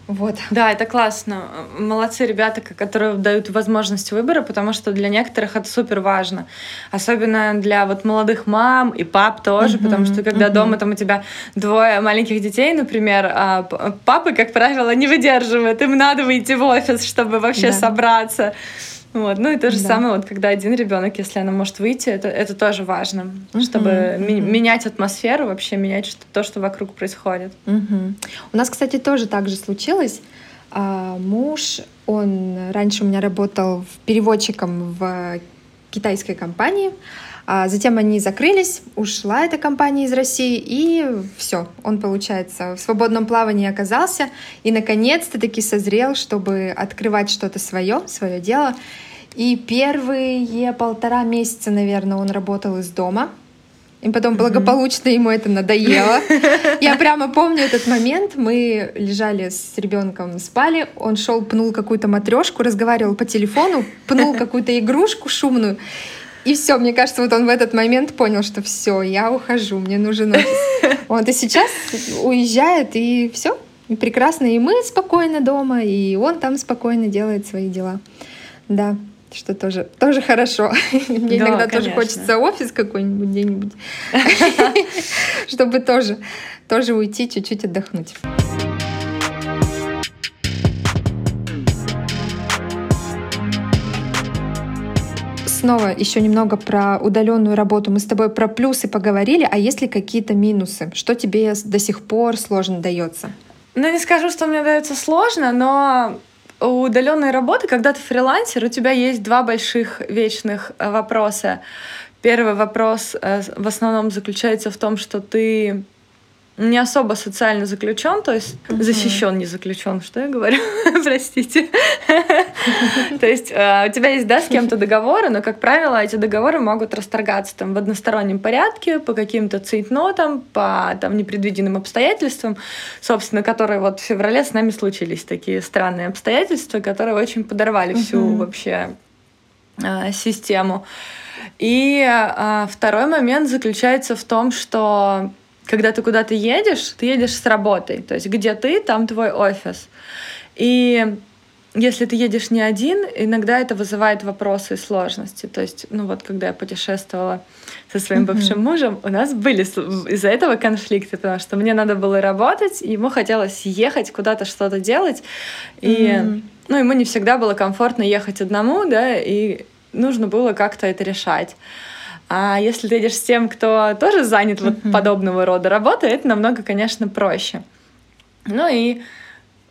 Вот. Да, это классно. Молодцы ребята, которые дают возможность выбора, потому что для некоторых это супер важно. Особенно для вот молодых мам и пап тоже, uh-huh, потому что когда uh-huh. дома там у тебя двое маленьких детей, например, а папы, как правило, не выдерживают, им надо выйти в офис, чтобы вообще да. собраться. Вот. Ну и то же да. самое, вот когда один ребенок, если она может выйти, это, это тоже важно, угу, чтобы угу. менять атмосферу, вообще менять что, то, что вокруг происходит. Угу. У нас, кстати, тоже так же случилось. А, муж, он раньше у меня работал переводчиком в китайской компании, а затем они закрылись, ушла эта компания из России, и все, он, получается, в свободном плавании оказался, и наконец-то таки созрел, чтобы открывать что-то свое, свое дело. И первые полтора месяца, наверное, он работал из дома. И потом благополучно ему это надоело. Я прямо помню этот момент. Мы лежали с ребенком, спали. Он шел, пнул какую-то матрешку, разговаривал по телефону, пнул какую-то игрушку шумную. И все, мне кажется, вот он в этот момент понял, что все, я ухожу, мне нужен офис. Вот, и сейчас уезжает, и все, и прекрасно. И мы спокойно дома, и он там спокойно делает свои дела. Да, что тоже, тоже хорошо. Мне да, иногда конечно. тоже хочется офис какой-нибудь где-нибудь, чтобы тоже, тоже уйти, чуть-чуть отдохнуть. Снова еще немного про удаленную работу. Мы с тобой про плюсы поговорили, а есть ли какие-то минусы? Что тебе до сих пор сложно дается? Ну, не скажу, что мне дается сложно, но у удаленной работы, когда ты фрилансер, у тебя есть два больших вечных э, вопроса. Первый вопрос э, в основном заключается в том, что ты не особо социально заключен, то есть uh-huh. защищен, не заключен, что я говорю, простите. То есть э, у тебя есть, да, с кем-то договоры, но, как правило, эти договоры могут расторгаться там в одностороннем порядке, по каким-то цейтнотам, по там непредвиденным обстоятельствам, собственно, которые вот в феврале с нами случились, такие странные обстоятельства, которые очень подорвали всю вообще э, систему. И э, второй момент заключается в том, что когда ты куда-то едешь, ты едешь с работой. То есть где ты, там твой офис. И если ты едешь не один, иногда это вызывает вопросы и сложности. То есть, ну вот, когда я путешествовала со своим бывшим mm-hmm. мужем, у нас были из-за этого конфликты, потому что мне надо было работать, ему хотелось ехать куда-то что-то делать, и mm-hmm. ну ему не всегда было комфортно ехать одному, да, и нужно было как-то это решать. А если ты едешь с тем, кто тоже занят вот mm-hmm. подобного рода работой, это намного, конечно, проще. Ну и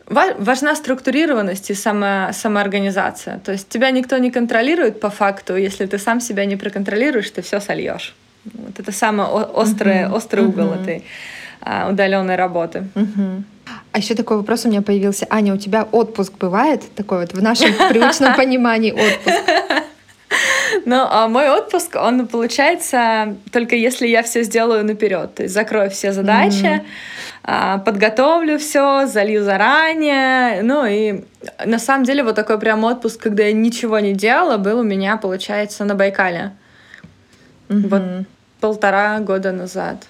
важна структурированность и само, самоорганизация. То есть тебя никто не контролирует по факту, если ты сам себя не проконтролируешь, ты все сольешь. Вот это самый острый, mm-hmm. острый угол mm-hmm. этой а, удаленной работы. Mm-hmm. А еще такой вопрос у меня появился. Аня, у тебя отпуск бывает такой вот в нашем привычном понимании отпуск? Ну, а мой отпуск, он получается только если я все сделаю наперед. То есть закрою все задачи, mm-hmm. подготовлю все, залью заранее. Ну и на самом деле вот такой прям отпуск, когда я ничего не делала, был у меня, получается, на Байкале. Mm-hmm. Вот полтора года назад.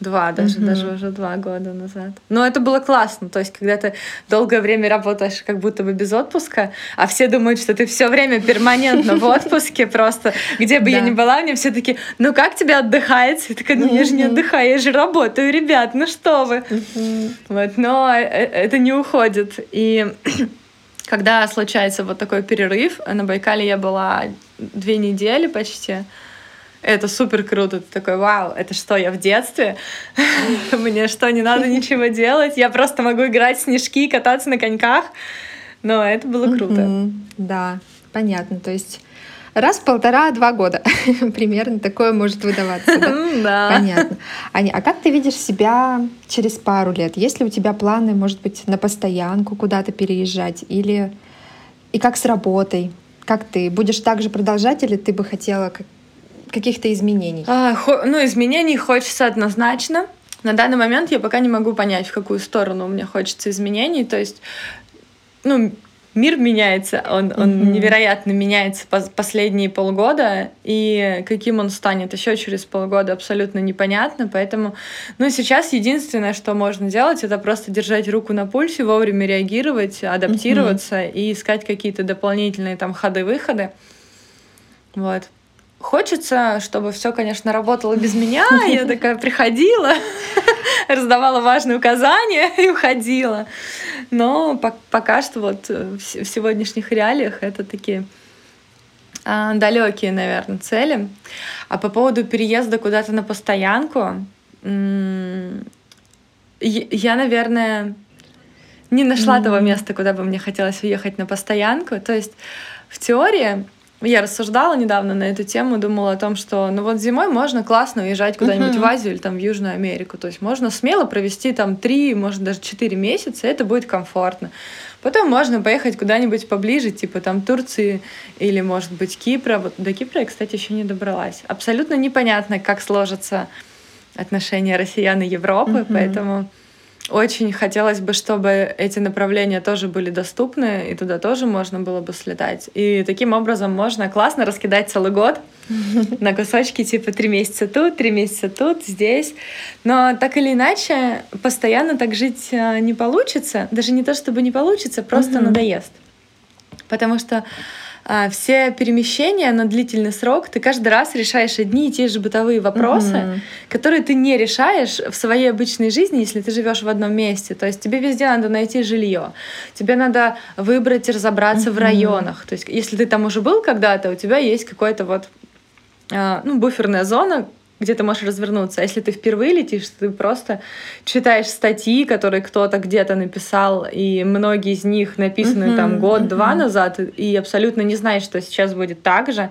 Два, даже, mm-hmm. даже уже два года назад. Но это было классно. То есть, когда ты долгое время работаешь как будто бы без отпуска, а все думают, что ты все время перманентно в отпуске, просто где бы я ни была, мне все таки ну как тебе отдыхается? Я такая, ну я же не отдыхаю, я же работаю, ребят, ну что вы. Вот, но э, это не уходит. И когда случается вот такой перерыв, на Байкале я была две недели почти, Это супер круто. Ты такой, вау, это что, я в детстве? Мне что, не надо ничего делать? Я просто могу играть в снежки, кататься на коньках. Но это было круто. Да, понятно. То есть раз в полтора-два года примерно такое может выдаваться. Да? да. Понятно. Аня, а как ты видишь себя через пару лет? Есть ли у тебя планы, может быть, на постоянку куда-то переезжать? Или и как с работой? Как ты будешь так же продолжать, или ты бы хотела каких-то изменений? А, хо- ну, изменений хочется однозначно. На данный момент я пока не могу понять, в какую сторону мне хочется изменений. То есть, ну, мир меняется, он, он mm-hmm. невероятно меняется последние полгода, и каким он станет еще через полгода абсолютно непонятно, поэтому, ну, сейчас единственное, что можно делать, это просто держать руку на пульсе, вовремя реагировать, адаптироваться mm-hmm. и искать какие-то дополнительные там ходы-выходы, вот. Хочется, чтобы все, конечно, работало без меня. Я такая приходила, раздавала важные указания и уходила. Но пока что вот э, в сегодняшних реалиях это такие а, далекие, наверное, цели. А по поводу переезда куда-то на постоянку, я, наверное, не нашла того места, куда бы мне хотелось уехать на постоянку. То есть в теории я рассуждала недавно на эту тему, думала о том, что ну вот зимой можно классно уезжать куда-нибудь uh-huh. в Азию или там в Южную Америку. То есть можно смело провести там три, может даже четыре месяца, и это будет комфортно. Потом можно поехать куда-нибудь поближе, типа там Турции или, может быть, Кипра. Вот до Кипра я, кстати, еще не добралась. Абсолютно непонятно, как сложатся отношения россиян и Европы, uh-huh. поэтому очень хотелось бы, чтобы эти направления тоже были доступны, и туда тоже можно было бы слетать. И таким образом можно классно раскидать целый год на кусочки, типа три месяца тут, три месяца тут, здесь. Но так или иначе, постоянно так жить э, не получится. Даже не то, чтобы не получится, просто надоест. Потому что все перемещения на длительный срок, ты каждый раз решаешь одни и те же бытовые вопросы, угу. которые ты не решаешь в своей обычной жизни, если ты живешь в одном месте. То есть тебе везде надо найти жилье, тебе надо выбрать и разобраться угу. в районах. То есть если ты там уже был когда-то, у тебя есть какой-то вот а, ну, буферная зона, где ты можешь развернуться. А если ты впервые летишь, ты просто читаешь статьи, которые кто-то где-то написал, и многие из них написаны uh-huh, там год-два uh-huh. назад, и абсолютно не знаешь, что сейчас будет так же.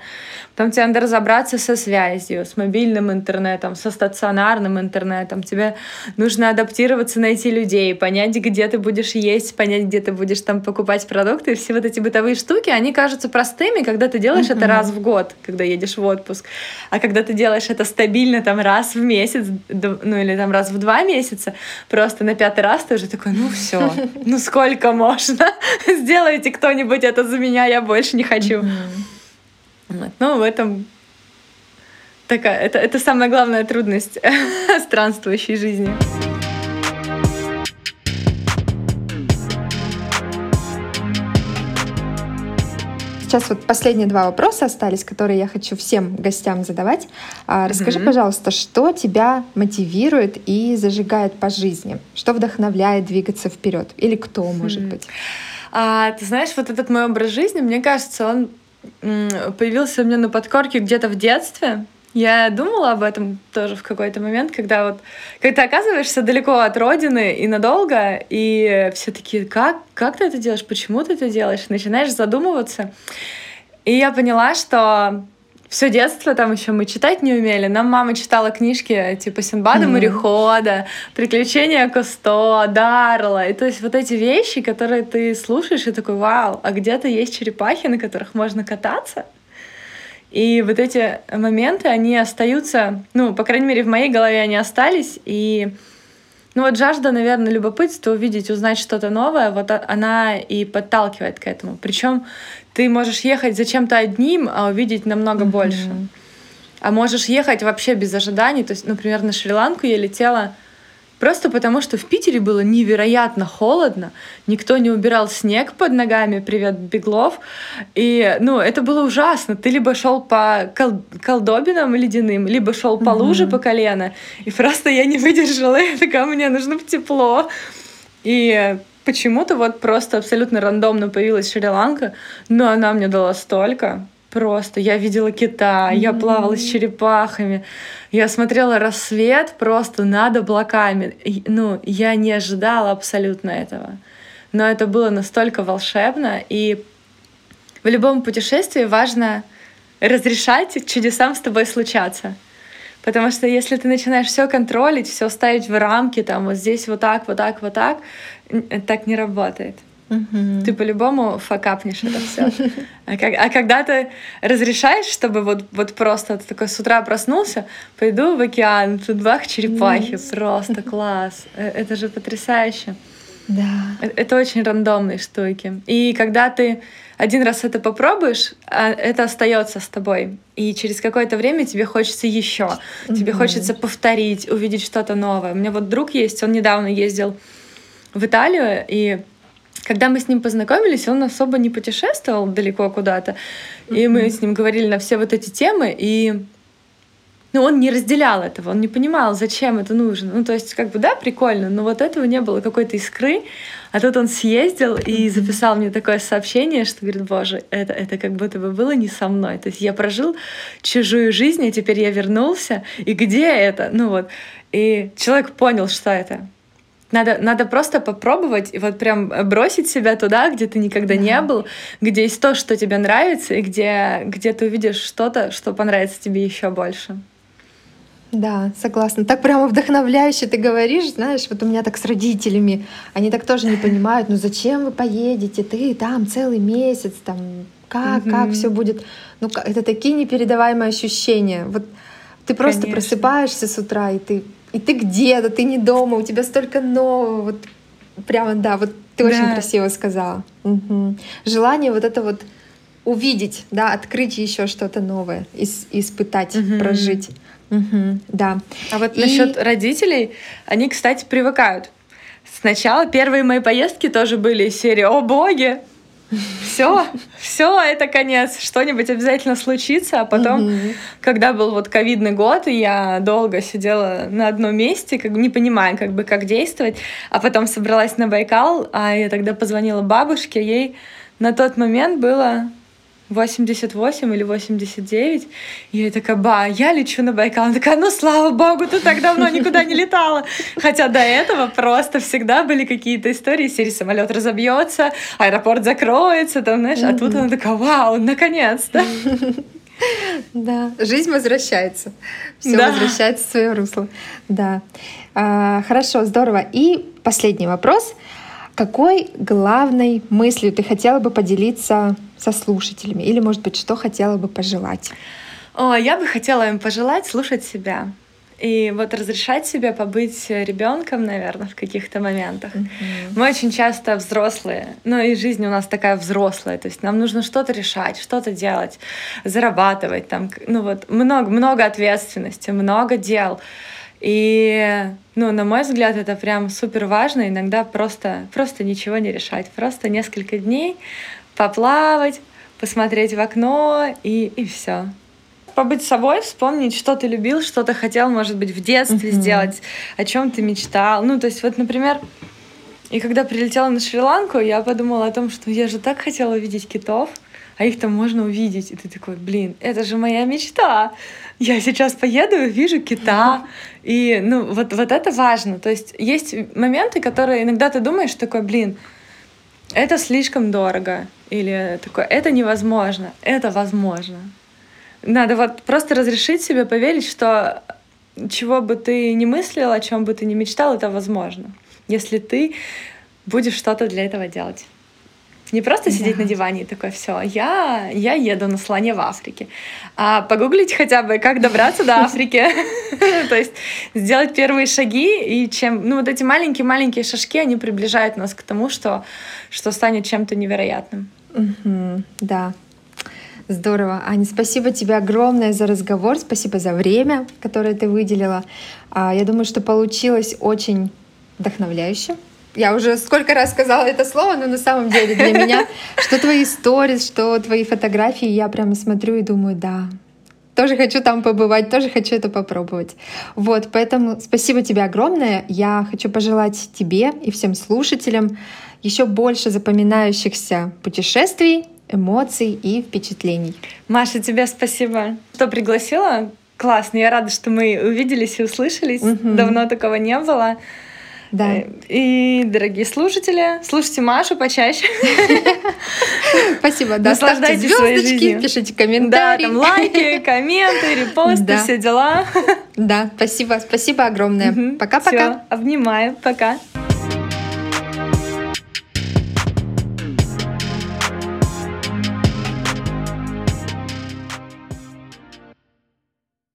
Потом тебе надо разобраться со связью, с мобильным интернетом, со стационарным интернетом. Тебе нужно адаптироваться, найти людей, понять, где ты будешь есть, понять, где ты будешь там покупать продукты. И все вот эти бытовые штуки, они кажутся простыми, когда ты делаешь uh-huh. это раз в год, когда едешь в отпуск. А когда ты делаешь это стабильно там раз в месяц, ну или там раз в два месяца, просто на пятый раз ты уже такой, ну все, ну сколько можно? Сделайте кто-нибудь это за меня, я больше не хочу. Uh-huh. Вот. Ну, в этом такая, это, это самая главная трудность странствующей жизни. Сейчас вот последние два вопроса остались, которые я хочу всем гостям задавать. А, расскажи, mm-hmm. пожалуйста, что тебя мотивирует и зажигает по жизни? Что вдохновляет двигаться вперед? Или кто, может mm-hmm. быть? А, ты знаешь, вот этот мой образ жизни, мне кажется, он появился у меня на подкорке где-то в детстве. Я думала об этом тоже в какой-то момент, когда вот когда ты оказываешься далеко от родины и надолго, и все таки как, как ты это делаешь, почему ты это делаешь, начинаешь задумываться. И я поняла, что все детство там еще мы читать не умели. Нам мама читала книжки типа Синбада mm-hmm. морехода, Приключения Кусто, Дарла. И то есть вот эти вещи, которые ты слушаешь и такой, вау, а где-то есть черепахи, на которых можно кататься. И вот эти моменты, они остаются, ну, по крайней мере, в моей голове они остались. И ну вот жажда, наверное, любопытства, увидеть, узнать что-то новое, вот она и подталкивает к этому. Причем ты можешь ехать за чем-то одним, а увидеть намного mm-hmm. больше. А можешь ехать вообще без ожиданий. То есть, например, на Шри-Ланку я летела Просто потому, что в Питере было невероятно холодно, никто не убирал снег под ногами, привет, Беглов. И, ну, это было ужасно. Ты либо шел по кол колдобинам ледяным, либо шел по луже mm-hmm. по колено. И просто я не выдержала, я такая, мне нужно тепло. И почему-то вот просто абсолютно рандомно появилась Шри-Ланка, но она мне дала столько, просто. Я видела кита, mm-hmm. я плавала с черепахами, я смотрела рассвет просто над облаками. Ну, я не ожидала абсолютно этого. Но это было настолько волшебно, и в любом путешествии важно разрешать чудесам с тобой случаться. Потому что если ты начинаешь все контролить, все ставить в рамки, там вот здесь вот так, вот так, вот так, так не работает. Угу. Ты по-любому факапнешь это все. А, как, а когда ты разрешаешь, чтобы вот, вот просто ты такой с утра проснулся, пойду в океан, тут бах, черепахи, mm. просто класс. Э, это же потрясающе. Да. Это, это очень рандомные штуки. И когда ты один раз это попробуешь, а это остается с тобой. И через какое-то время тебе хочется еще. Mm-hmm. Тебе хочется повторить, увидеть что-то новое. У меня вот друг есть, он недавно ездил в Италию, и когда мы с ним познакомились, он особо не путешествовал далеко куда-то. Mm-hmm. И мы с ним говорили на все вот эти темы, и ну, он не разделял этого, он не понимал, зачем это нужно. Ну, то есть, как бы, да, прикольно, но вот этого не было какой-то искры. А тут он съездил и записал мне такое сообщение, что говорит, боже, это, это как будто бы было не со мной. То есть я прожил чужую жизнь, а теперь я вернулся, и где это? Ну вот. И человек понял, что это. Надо, надо просто попробовать и вот прям бросить себя туда, где ты никогда да. не был, где есть то, что тебе нравится, и где, где ты увидишь что-то, что понравится тебе еще больше. Да, согласна. Так прямо вдохновляюще ты говоришь, знаешь, вот у меня так с родителями, они так тоже не понимают, ну зачем вы поедете, ты там целый месяц, там как, угу. как все будет. Ну, это такие непередаваемые ощущения. Вот ты просто Конечно. просыпаешься с утра, и ты и ты где-то, ты не дома, у тебя столько нового, вот прямо, да, вот ты да. очень красиво сказала. Угу. Желание вот это вот увидеть, да, открыть еще что-то новое, ис- испытать, угу. прожить. Угу, да. А вот и... насчет родителей, они, кстати, привыкают. Сначала первые мои поездки тоже были из серии «О боги!» Все, все, это конец, что-нибудь обязательно случится, а потом, угу. когда был вот ковидный год, и я долго сидела на одном месте, как не понимая, как бы, как действовать, а потом собралась на Байкал, а я тогда позвонила бабушке, ей на тот момент было 88 или 89. И я такая, ба, я лечу на Байкал. Она такая, ну слава богу, ты так давно никуда не летала. Хотя до этого просто всегда были какие-то истории, серии самолет разобьется, аэропорт закроется, там, знаешь, а тут она такая, вау, наконец-то. Да, жизнь возвращается. Все да. возвращается в свое русло. Да. А, хорошо, здорово. И последний вопрос. Какой главной мыслью ты хотела бы поделиться со слушателями? Или, может быть, что хотела бы пожелать? О, я бы хотела им пожелать слушать себя. И вот разрешать себе побыть ребенком, наверное, в каких-то моментах. Mm-hmm. Мы очень часто взрослые, ну и жизнь у нас такая взрослая, то есть нам нужно что-то решать, что-то делать, зарабатывать, там, ну вот много, много ответственности, много дел. И, ну, на мой взгляд, это прям супер важно. Иногда просто, просто ничего не решать. Просто несколько дней поплавать, посмотреть в окно и, и все. Побыть собой, вспомнить, что ты любил, что ты хотел, может быть, в детстве mm-hmm. сделать, о чем ты мечтал. Ну, то есть, вот, например, и когда прилетела на Шри-Ланку, я подумала о том, что я же так хотела увидеть китов, а их там можно увидеть. И ты такой, блин, это же моя мечта. Я сейчас поеду и вижу кита. И, ну, вот, вот это важно. То есть есть моменты, которые иногда ты думаешь такой, блин, это слишком дорого. Или такое, это невозможно. Это возможно. Надо вот просто разрешить себе поверить, что чего бы ты ни мыслил, о чем бы ты ни мечтал, это возможно, если ты будешь что-то для этого делать. Не просто сидеть да. на диване и такое все, я, я еду на слоне в Африке. А погуглить хотя бы, как добраться до Африки. То есть сделать первые шаги, и чем, ну вот эти маленькие-маленькие шажки, они приближают нас к тому, что, что станет чем-то невероятным. Да, Здорово. Аня, спасибо тебе огромное за разговор, спасибо за время, которое ты выделила. А, я думаю, что получилось очень вдохновляюще. Я уже сколько раз сказала это слово, но на самом деле для меня, что твои истории, что твои фотографии, я прямо смотрю и думаю, да, тоже хочу там побывать, тоже хочу это попробовать. Вот, поэтому спасибо тебе огромное. Я хочу пожелать тебе и всем слушателям еще больше запоминающихся путешествий эмоций и впечатлений. Маша, тебе спасибо, что пригласила. Классно, я рада, что мы увиделись и услышались. Угу. Давно такого не было. Да. Э, и, дорогие слушатели, слушайте Машу почаще. Спасибо, да. Ставьте звездочки, пишите комментарии. Да, там лайки, комменты, репосты, да. все дела. Да, спасибо, спасибо огромное. Пока-пока. Обнимаю, пока.